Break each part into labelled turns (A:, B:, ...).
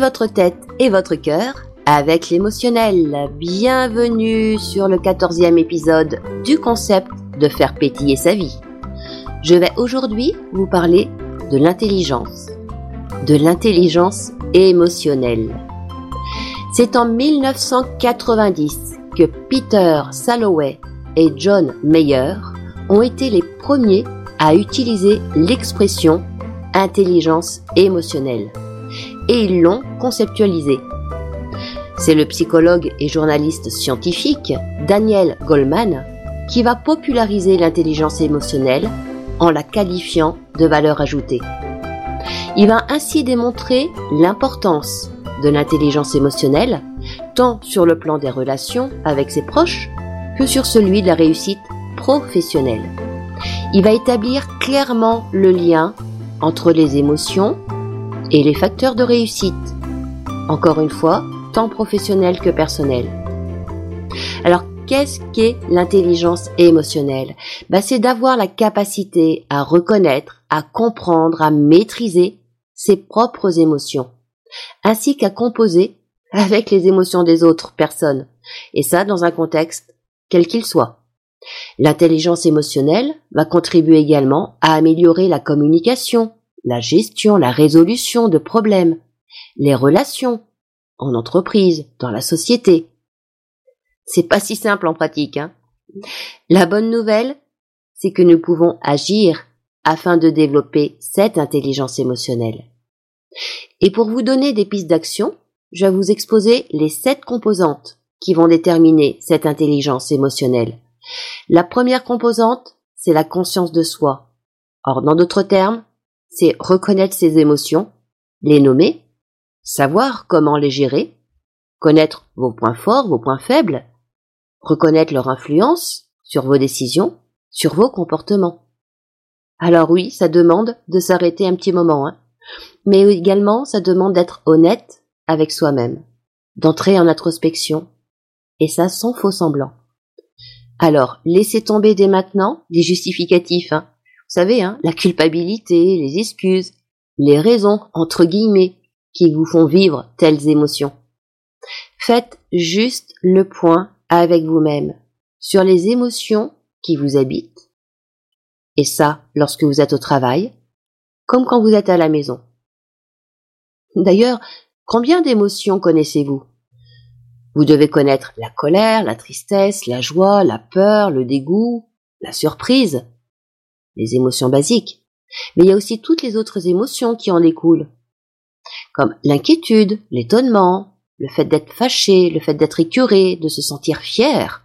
A: Votre tête et votre cœur avec l'émotionnel. Bienvenue sur le quatorzième épisode du concept de faire pétiller sa vie. Je vais aujourd'hui vous parler de l'intelligence, de l'intelligence émotionnelle. C'est en 1990 que Peter Salloway et John Mayer ont été les premiers à utiliser l'expression intelligence émotionnelle et ils l'ont conceptualisée. C'est le psychologue et journaliste scientifique Daniel Goleman qui va populariser l'intelligence émotionnelle en la qualifiant de valeur ajoutée. Il va ainsi démontrer l'importance de l'intelligence émotionnelle, tant sur le plan des relations avec ses proches que sur celui de la réussite professionnelle. Il va établir clairement le lien entre les émotions et les facteurs de réussite. Encore une fois, tant professionnel que personnel. Alors, qu'est-ce qu'est l'intelligence émotionnelle? Bah, C'est d'avoir la capacité à reconnaître, à comprendre, à maîtriser ses propres émotions, ainsi qu'à composer avec les émotions des autres personnes, et ça dans un contexte quel qu'il soit. L'intelligence émotionnelle va contribuer également à améliorer la communication, la gestion, la résolution de problèmes, les relations, en entreprise, dans la société. C'est pas si simple en pratique, hein. La bonne nouvelle, c'est que nous pouvons agir afin de développer cette intelligence émotionnelle. Et pour vous donner des pistes d'action, je vais vous exposer les sept composantes qui vont déterminer cette intelligence émotionnelle. La première composante, c'est la conscience de soi. Or, dans d'autres termes, c'est reconnaître ses émotions, les nommer, savoir comment les gérer, connaître vos points forts, vos points faibles, reconnaître leur influence sur vos décisions, sur vos comportements. Alors oui, ça demande de s'arrêter un petit moment, hein. mais également ça demande d'être honnête avec soi-même, d'entrer en introspection, et ça sans faux semblant. Alors, laissez tomber dès maintenant les justificatifs, hein. Vous savez, hein, la culpabilité, les excuses, les raisons, entre guillemets, qui vous font vivre telles émotions. Faites juste le point avec vous-même sur les émotions qui vous habitent. Et ça, lorsque vous êtes au travail, comme quand vous êtes à la maison. D'ailleurs, combien d'émotions connaissez-vous? Vous devez connaître la colère, la tristesse, la joie, la peur, le dégoût, la surprise, les émotions basiques. Mais il y a aussi toutes les autres émotions qui en découlent, comme l'inquiétude, l'étonnement, le fait d'être fâché, le fait d'être écœuré, de se sentir fier,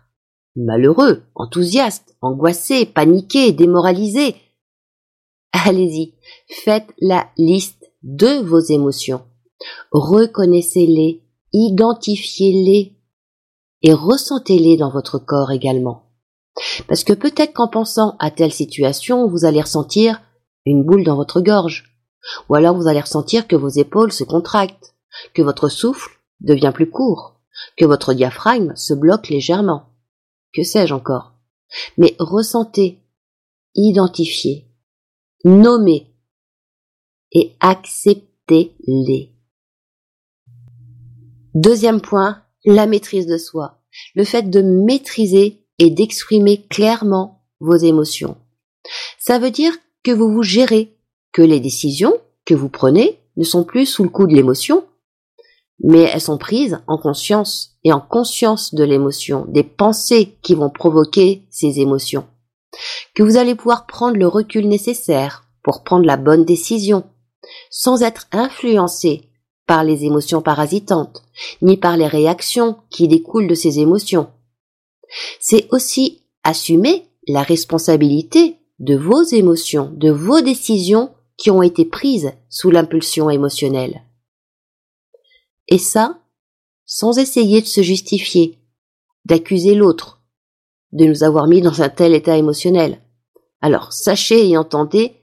A: malheureux, enthousiaste, angoissé, paniqué, démoralisé. Allez-y, faites la liste de vos émotions. Reconnaissez-les, identifiez-les et ressentez-les dans votre corps également. Parce que peut-être qu'en pensant à telle situation, vous allez ressentir une boule dans votre gorge. Ou alors vous allez ressentir que vos épaules se contractent, que votre souffle devient plus court, que votre diaphragme se bloque légèrement. Que sais-je encore? Mais ressentez, identifiez, nommez et acceptez-les. Deuxième point, la maîtrise de soi. Le fait de maîtriser et d'exprimer clairement vos émotions. Ça veut dire que vous vous gérez, que les décisions que vous prenez ne sont plus sous le coup de l'émotion, mais elles sont prises en conscience et en conscience de l'émotion, des pensées qui vont provoquer ces émotions. Que vous allez pouvoir prendre le recul nécessaire pour prendre la bonne décision, sans être influencé par les émotions parasitantes, ni par les réactions qui découlent de ces émotions. C'est aussi assumer la responsabilité de vos émotions, de vos décisions qui ont été prises sous l'impulsion émotionnelle. Et ça, sans essayer de se justifier, d'accuser l'autre, de nous avoir mis dans un tel état émotionnel. Alors sachez et entendez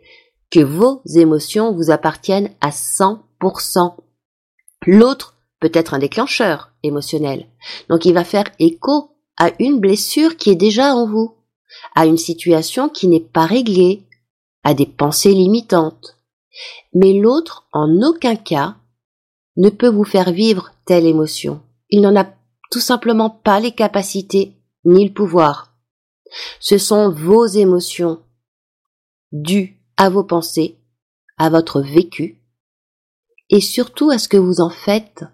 A: que vos émotions vous appartiennent à 100%. L'autre peut être un déclencheur émotionnel. Donc il va faire écho à une blessure qui est déjà en vous, à une situation qui n'est pas réglée, à des pensées limitantes. Mais l'autre, en aucun cas, ne peut vous faire vivre telle émotion. Il n'en a tout simplement pas les capacités ni le pouvoir. Ce sont vos émotions dues à vos pensées, à votre vécu, et surtout à ce que vous en faites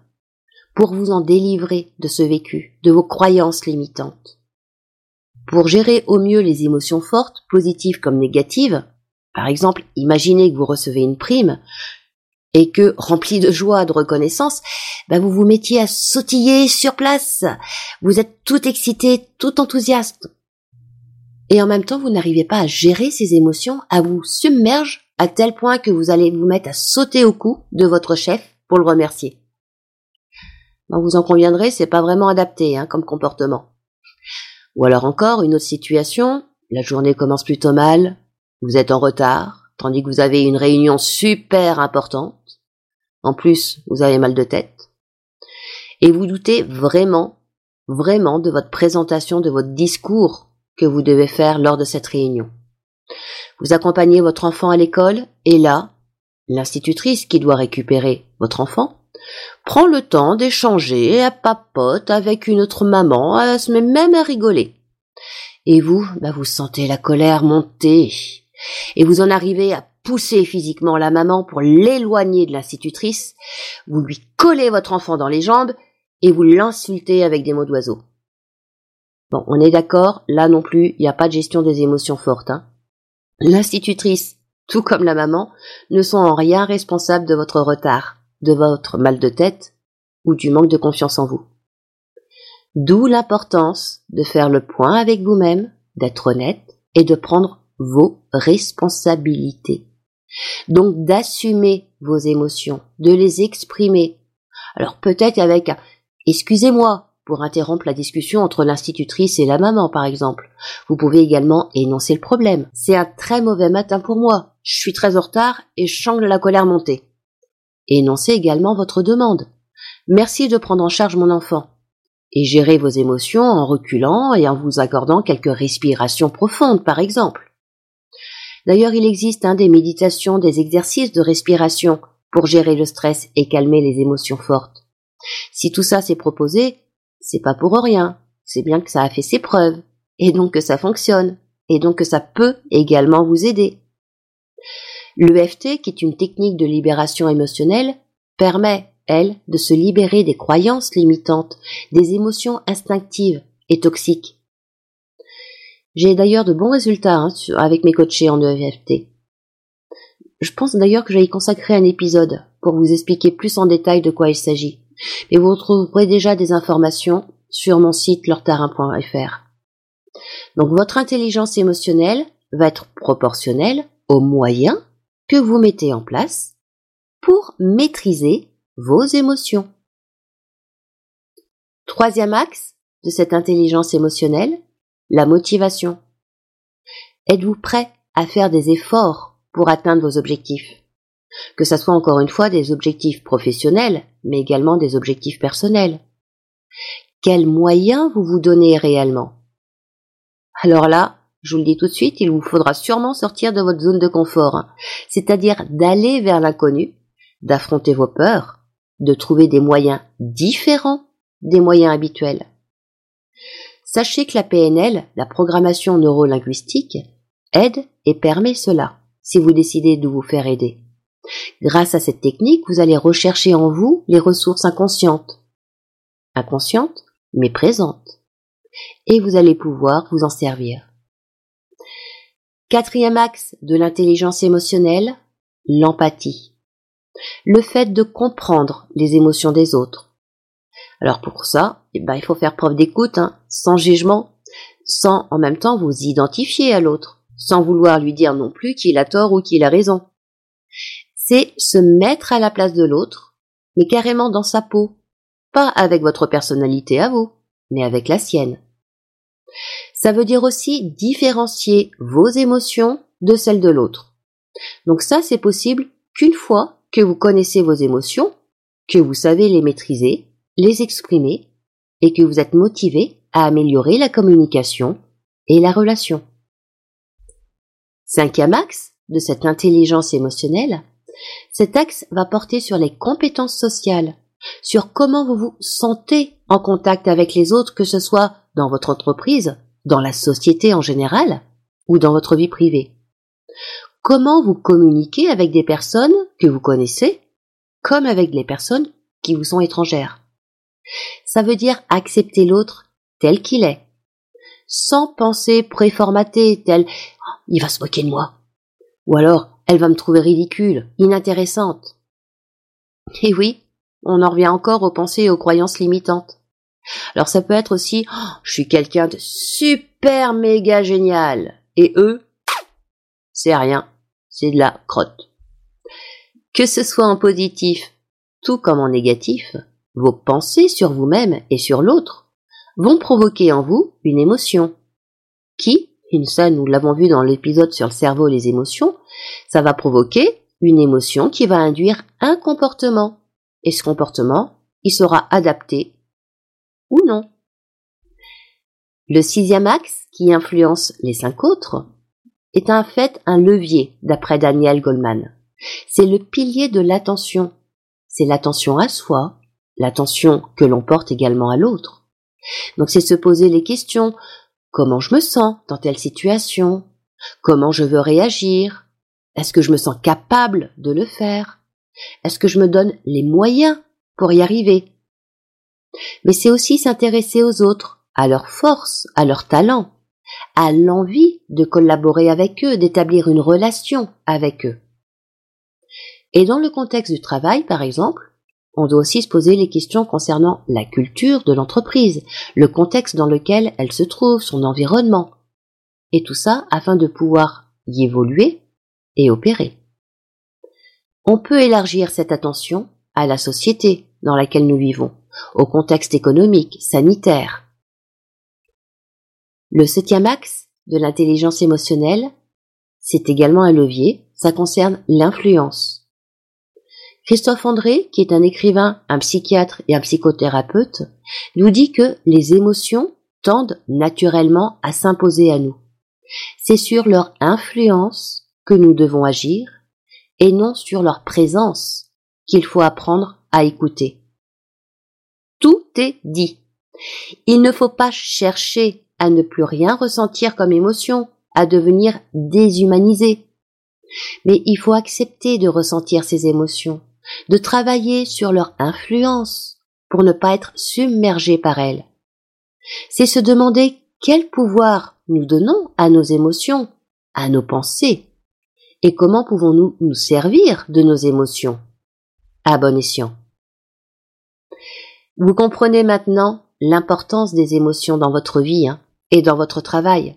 A: pour vous en délivrer de ce vécu, de vos croyances limitantes. Pour gérer au mieux les émotions fortes, positives comme négatives, par exemple, imaginez que vous recevez une prime et que, rempli de joie, de reconnaissance, bah, vous vous mettiez à sautiller sur place. Vous êtes tout excité, tout enthousiaste. Et en même temps, vous n'arrivez pas à gérer ces émotions, à vous submerger à tel point que vous allez vous mettre à sauter au cou de votre chef pour le remercier. Vous en conviendrez, c'est pas vraiment adapté hein, comme comportement. Ou alors encore, une autre situation, la journée commence plutôt mal, vous êtes en retard, tandis que vous avez une réunion super importante. En plus, vous avez mal de tête. Et vous doutez vraiment, vraiment de votre présentation, de votre discours que vous devez faire lors de cette réunion. Vous accompagnez votre enfant à l'école et là, l'institutrice qui doit récupérer votre enfant prend le temps d'échanger à papote avec une autre maman, elle se met même à rigoler. Et vous, bah vous sentez la colère monter. Et vous en arrivez à pousser physiquement la maman pour l'éloigner de l'institutrice, vous lui collez votre enfant dans les jambes et vous l'insultez avec des mots d'oiseau. Bon, on est d'accord, là non plus, il n'y a pas de gestion des émotions fortes. Hein. L'institutrice, tout comme la maman, ne sont en rien responsables de votre retard, de votre mal de tête ou du manque de confiance en vous. D'où l'importance de faire le point avec vous-même, d'être honnête et de prendre vos responsabilités. Donc d'assumer vos émotions, de les exprimer. Alors peut-être avec excusez-moi pour interrompre la discussion entre l'institutrice et la maman par exemple. Vous pouvez également énoncer le problème. C'est un très mauvais matin pour moi. Je suis très en retard et je sens la colère monter. Énoncez également votre demande. Merci de prendre en charge mon enfant. Et gérez vos émotions en reculant et en vous accordant quelques respirations profondes par exemple. D'ailleurs, il existe hein, des méditations, des exercices de respiration pour gérer le stress et calmer les émotions fortes. Si tout ça s'est proposé, c'est pas pour rien. C'est bien que ça a fait ses preuves. Et donc que ça fonctionne. Et donc que ça peut également vous aider. L'EFT, qui est une technique de libération émotionnelle, permet, elle, de se libérer des croyances limitantes, des émotions instinctives et toxiques. J'ai d'ailleurs de bons résultats hein, avec mes coachés en EFT. Je pense d'ailleurs que j'allais consacrer un épisode pour vous expliquer plus en détail de quoi il s'agit. Mais vous retrouverez déjà des informations sur mon site leurtarin.fr. Donc votre intelligence émotionnelle va être proportionnelle aux moyens que vous mettez en place pour maîtriser vos émotions. Troisième axe de cette intelligence émotionnelle, la motivation. Êtes-vous prêt à faire des efforts pour atteindre vos objectifs? Que ce soit encore une fois des objectifs professionnels, mais également des objectifs personnels. Quels moyens vous vous donnez réellement? Alors là, je vous le dis tout de suite, il vous faudra sûrement sortir de votre zone de confort, c'est-à-dire d'aller vers l'inconnu, d'affronter vos peurs, de trouver des moyens différents des moyens habituels. Sachez que la PNL, la programmation neurolinguistique, aide et permet cela, si vous décidez de vous faire aider. Grâce à cette technique, vous allez rechercher en vous les ressources inconscientes. Inconscientes, mais présentes. Et vous allez pouvoir vous en servir. Quatrième axe de l'intelligence émotionnelle, l'empathie. Le fait de comprendre les émotions des autres, alors pour ça, eh ben, il faut faire preuve d'écoute, hein, sans jugement, sans en même temps vous identifier à l'autre, sans vouloir lui dire non plus qu'il a tort ou qu'il a raison. C'est se mettre à la place de l'autre, mais carrément dans sa peau, pas avec votre personnalité à vous, mais avec la sienne. Ça veut dire aussi différencier vos émotions de celles de l'autre. Donc ça, c'est possible qu'une fois que vous connaissez vos émotions, que vous savez les maîtriser, les exprimer et que vous êtes motivé à améliorer la communication et la relation. Cinquième axe de cette intelligence émotionnelle, cet axe va porter sur les compétences sociales. sur comment vous vous sentez en contact avec les autres, que ce soit dans votre entreprise, dans la société en général, ou dans votre vie privée. Comment vous communiquez avec des personnes que vous connaissez, comme avec les personnes qui vous sont étrangères? Ça veut dire accepter l'autre tel qu'il est, sans penser préformaté tel oh, il va se moquer de moi, ou alors elle va me trouver ridicule, inintéressante. Et oui, on en revient encore aux pensées et aux croyances limitantes. Alors ça peut être aussi oh, je suis quelqu'un de super méga génial, et eux, c'est rien, c'est de la crotte. Que ce soit en positif, tout comme en négatif, vos pensées sur vous-même et sur l'autre vont provoquer en vous une émotion qui, une ça nous l'avons vu dans l'épisode sur le cerveau et les émotions, ça va provoquer une émotion qui va induire un comportement. Et ce comportement, il sera adapté ou non. Le sixième axe, qui influence les cinq autres, est en fait un levier, d'après Daniel Goldman. C'est le pilier de l'attention. C'est l'attention à soi, l'attention que l'on porte également à l'autre. Donc c'est se poser les questions comment je me sens dans telle situation, comment je veux réagir, est-ce que je me sens capable de le faire, est-ce que je me donne les moyens pour y arriver? Mais c'est aussi s'intéresser aux autres, à leurs forces, à leurs talents, à l'envie de collaborer avec eux, d'établir une relation avec eux. Et dans le contexte du travail, par exemple, on doit aussi se poser les questions concernant la culture de l'entreprise, le contexte dans lequel elle se trouve, son environnement, et tout ça afin de pouvoir y évoluer et opérer. On peut élargir cette attention à la société dans laquelle nous vivons, au contexte économique, sanitaire. Le septième axe de l'intelligence émotionnelle, c'est également un levier, ça concerne l'influence. Christophe André, qui est un écrivain, un psychiatre et un psychothérapeute, nous dit que les émotions tendent naturellement à s'imposer à nous. C'est sur leur influence que nous devons agir et non sur leur présence qu'il faut apprendre à écouter. Tout est dit. Il ne faut pas chercher à ne plus rien ressentir comme émotion, à devenir déshumanisé. Mais il faut accepter de ressentir ces émotions de travailler sur leur influence pour ne pas être submergé par elles. C'est se demander quel pouvoir nous donnons à nos émotions, à nos pensées, et comment pouvons-nous nous servir de nos émotions. À bon escient. Vous comprenez maintenant l'importance des émotions dans votre vie hein, et dans votre travail,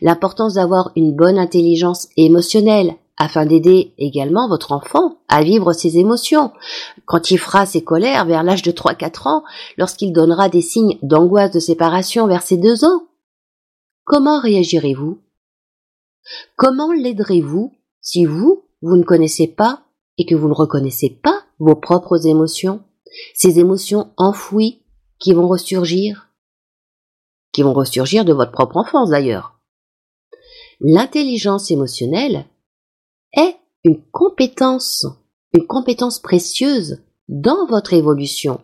A: l'importance d'avoir une bonne intelligence émotionnelle afin d'aider également votre enfant à vivre ses émotions. Quand il fera ses colères vers l'âge de 3-4 ans, lorsqu'il donnera des signes d'angoisse de séparation vers ses deux ans. Comment réagirez-vous? Comment l'aiderez-vous si vous, vous ne connaissez pas et que vous ne reconnaissez pas vos propres émotions, ces émotions enfouies qui vont ressurgir, qui vont ressurgir de votre propre enfance d'ailleurs. L'intelligence émotionnelle est une compétence, une compétence précieuse dans votre évolution,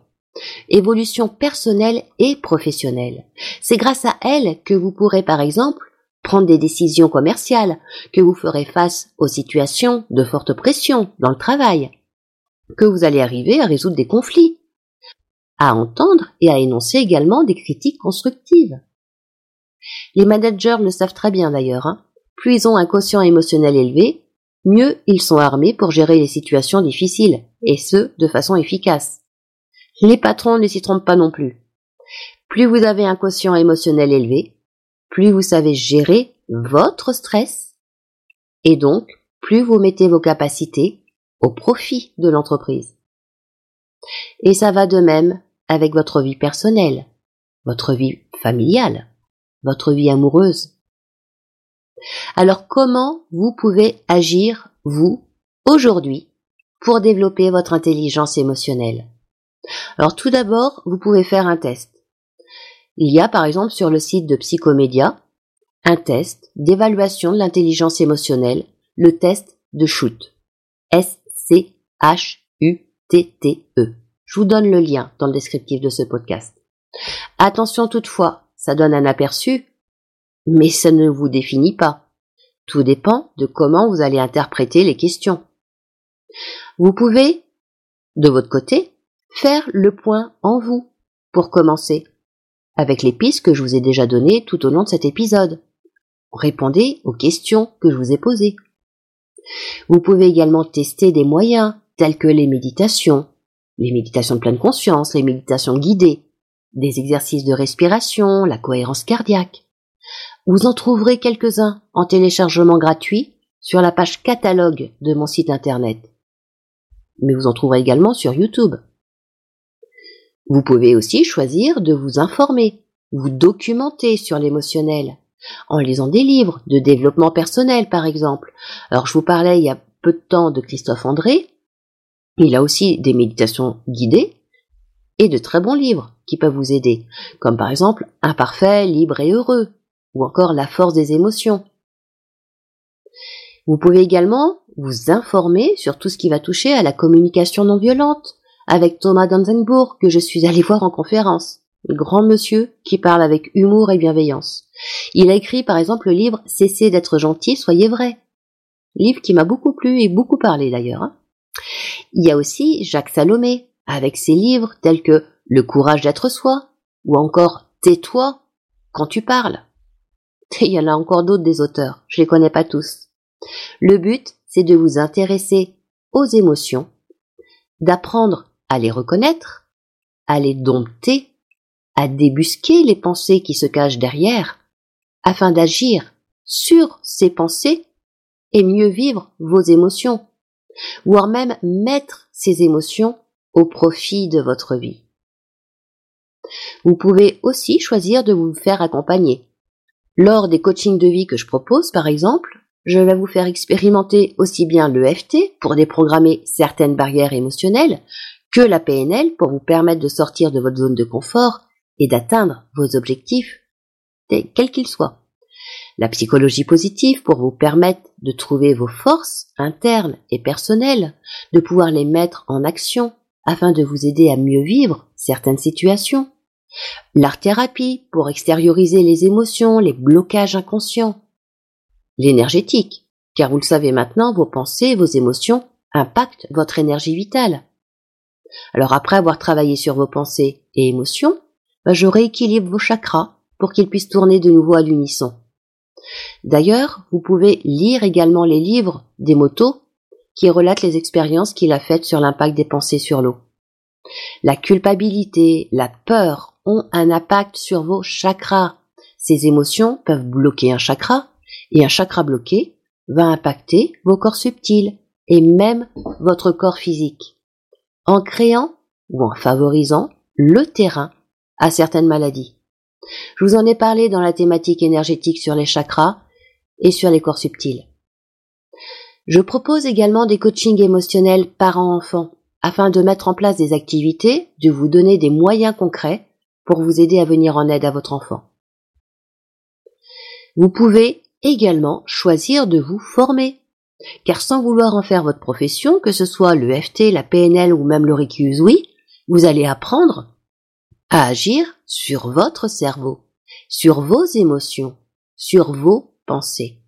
A: évolution personnelle et professionnelle. C'est grâce à elle que vous pourrez par exemple prendre des décisions commerciales, que vous ferez face aux situations de forte pression dans le travail, que vous allez arriver à résoudre des conflits, à entendre et à énoncer également des critiques constructives. Les managers le savent très bien d'ailleurs. Hein. Plus ils ont un quotient émotionnel élevé, mieux ils sont armés pour gérer les situations difficiles, et ce, de façon efficace. Les patrons ne s'y trompent pas non plus. Plus vous avez un quotient émotionnel élevé, plus vous savez gérer votre stress, et donc plus vous mettez vos capacités au profit de l'entreprise. Et ça va de même avec votre vie personnelle, votre vie familiale, votre vie amoureuse, alors comment vous pouvez agir, vous, aujourd'hui, pour développer votre intelligence émotionnelle? Alors tout d'abord, vous pouvez faire un test. Il y a par exemple sur le site de Psychomédia un test d'évaluation de l'intelligence émotionnelle, le test de Shoot. S-C-H-U-T-T-E. Je vous donne le lien dans le descriptif de ce podcast. Attention toutefois, ça donne un aperçu, mais ça ne vous définit pas. Tout dépend de comment vous allez interpréter les questions. Vous pouvez, de votre côté, faire le point en vous pour commencer, avec les pistes que je vous ai déjà données tout au long de cet épisode. Répondez aux questions que je vous ai posées. Vous pouvez également tester des moyens tels que les méditations, les méditations de pleine conscience, les méditations guidées, des exercices de respiration, la cohérence cardiaque. Vous en trouverez quelques-uns en téléchargement gratuit sur la page catalogue de mon site internet. Mais vous en trouverez également sur YouTube. Vous pouvez aussi choisir de vous informer, vous documenter sur l'émotionnel, en lisant des livres de développement personnel par exemple. Alors je vous parlais il y a peu de temps de Christophe André, il a aussi des méditations guidées et de très bons livres qui peuvent vous aider, comme par exemple Imparfait, libre et heureux, ou encore La force des émotions. Vous pouvez également vous informer sur tout ce qui va toucher à la communication non violente, avec Thomas Danzenbourg que je suis allé voir en conférence, grand monsieur qui parle avec humour et bienveillance. Il a écrit par exemple le livre Cessez d'être gentil, soyez vrai. Livre qui m'a beaucoup plu et beaucoup parlé d'ailleurs. Hein. Il y a aussi Jacques Salomé, avec ses livres tels que Le courage d'être soi, ou encore Tais-toi quand tu parles. il y en a encore d'autres des auteurs, je les connais pas tous. Le but, c'est de vous intéresser aux émotions, d'apprendre à les reconnaître, à les dompter, à débusquer les pensées qui se cachent derrière, afin d'agir sur ces pensées et mieux vivre vos émotions, voire même mettre ces émotions au profit de votre vie. Vous pouvez aussi choisir de vous faire accompagner. Lors des coachings de vie que je propose, par exemple, je vais vous faire expérimenter aussi bien l'EFT pour déprogrammer certaines barrières émotionnelles que la PNL pour vous permettre de sortir de votre zone de confort et d'atteindre vos objectifs quel qu'il soit. La psychologie positive pour vous permettre de trouver vos forces internes et personnelles, de pouvoir les mettre en action afin de vous aider à mieux vivre certaines situations. L'art-thérapie pour extérioriser les émotions, les blocages inconscients. L'énergétique, car vous le savez maintenant, vos pensées, vos émotions impactent votre énergie vitale. Alors après avoir travaillé sur vos pensées et émotions, bah, je rééquilibre vos chakras pour qu'ils puissent tourner de nouveau à l'unisson. D'ailleurs, vous pouvez lire également les livres des motos qui relatent les expériences qu'il a faites sur l'impact des pensées sur l'eau. La culpabilité, la peur ont un impact sur vos chakras. Ces émotions peuvent bloquer un chakra et un chakra bloqué va impacter vos corps subtils et même votre corps physique en créant ou en favorisant le terrain à certaines maladies. Je vous en ai parlé dans la thématique énergétique sur les chakras et sur les corps subtils. Je propose également des coachings émotionnels parents-enfants afin de mettre en place des activités, de vous donner des moyens concrets pour vous aider à venir en aide à votre enfant. Vous pouvez également choisir de vous former. Car sans vouloir en faire votre profession, que ce soit le FT, la PNL ou même le oui, vous allez apprendre à agir sur votre cerveau, sur vos émotions, sur vos pensées.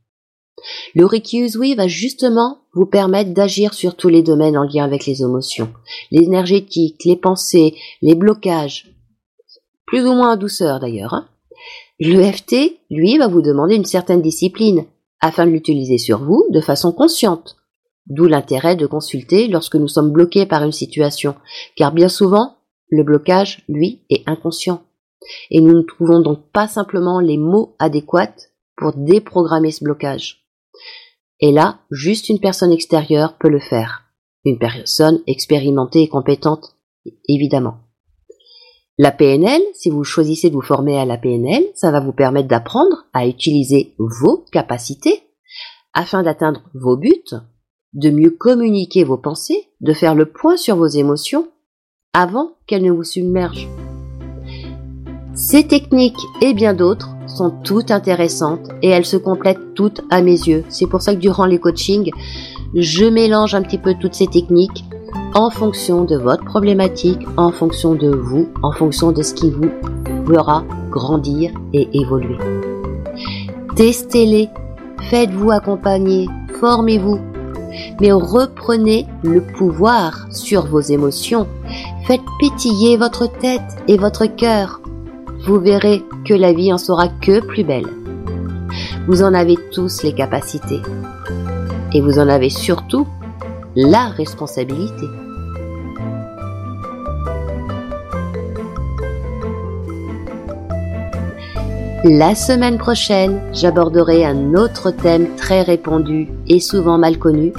A: Le Reiki va justement vous permettre d'agir sur tous les domaines en lien avec les émotions, l'énergétique, les pensées, les blocages, plus ou moins en douceur d'ailleurs. Hein. Le FT, lui, va vous demander une certaine discipline afin de l'utiliser sur vous de façon consciente. D'où l'intérêt de consulter lorsque nous sommes bloqués par une situation, car bien souvent, le blocage, lui, est inconscient. Et nous ne trouvons donc pas simplement les mots adéquats pour déprogrammer ce blocage. Et là, juste une personne extérieure peut le faire. Une personne expérimentée et compétente, évidemment. La PNL, si vous choisissez de vous former à la PNL, ça va vous permettre d'apprendre à utiliser vos capacités afin d'atteindre vos buts, de mieux communiquer vos pensées, de faire le point sur vos émotions avant qu'elles ne vous submergent. Ces techniques et bien d'autres sont toutes intéressantes et elles se complètent toutes à mes yeux. C'est pour ça que durant les coachings, je mélange un petit peu toutes ces techniques en fonction de votre problématique, en fonction de vous, en fonction de ce qui vous fera grandir et évoluer. Testez-les, faites-vous accompagner, formez-vous, mais reprenez le pouvoir sur vos émotions. Faites pétiller votre tête et votre cœur. Vous verrez que la vie en sera que plus belle. Vous en avez tous les capacités. Et vous en avez surtout la responsabilité. La semaine prochaine, j'aborderai un autre thème très répandu et souvent mal connu,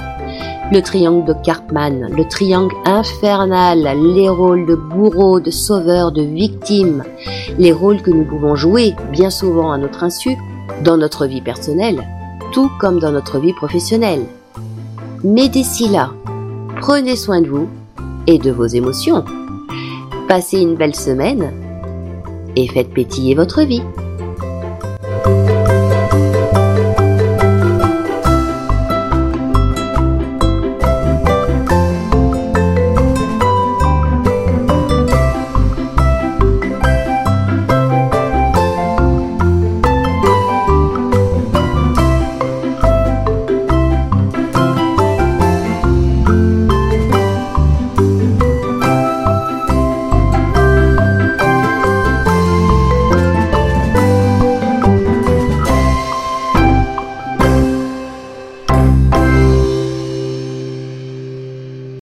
A: le triangle de Cartman, le triangle infernal, les rôles de bourreau, de sauveur, de victime, les rôles que nous pouvons jouer bien souvent à notre insu dans notre vie personnelle, tout comme dans notre vie professionnelle. Mais d'ici là, prenez soin de vous et de vos émotions. Passez une belle semaine et faites pétiller votre vie.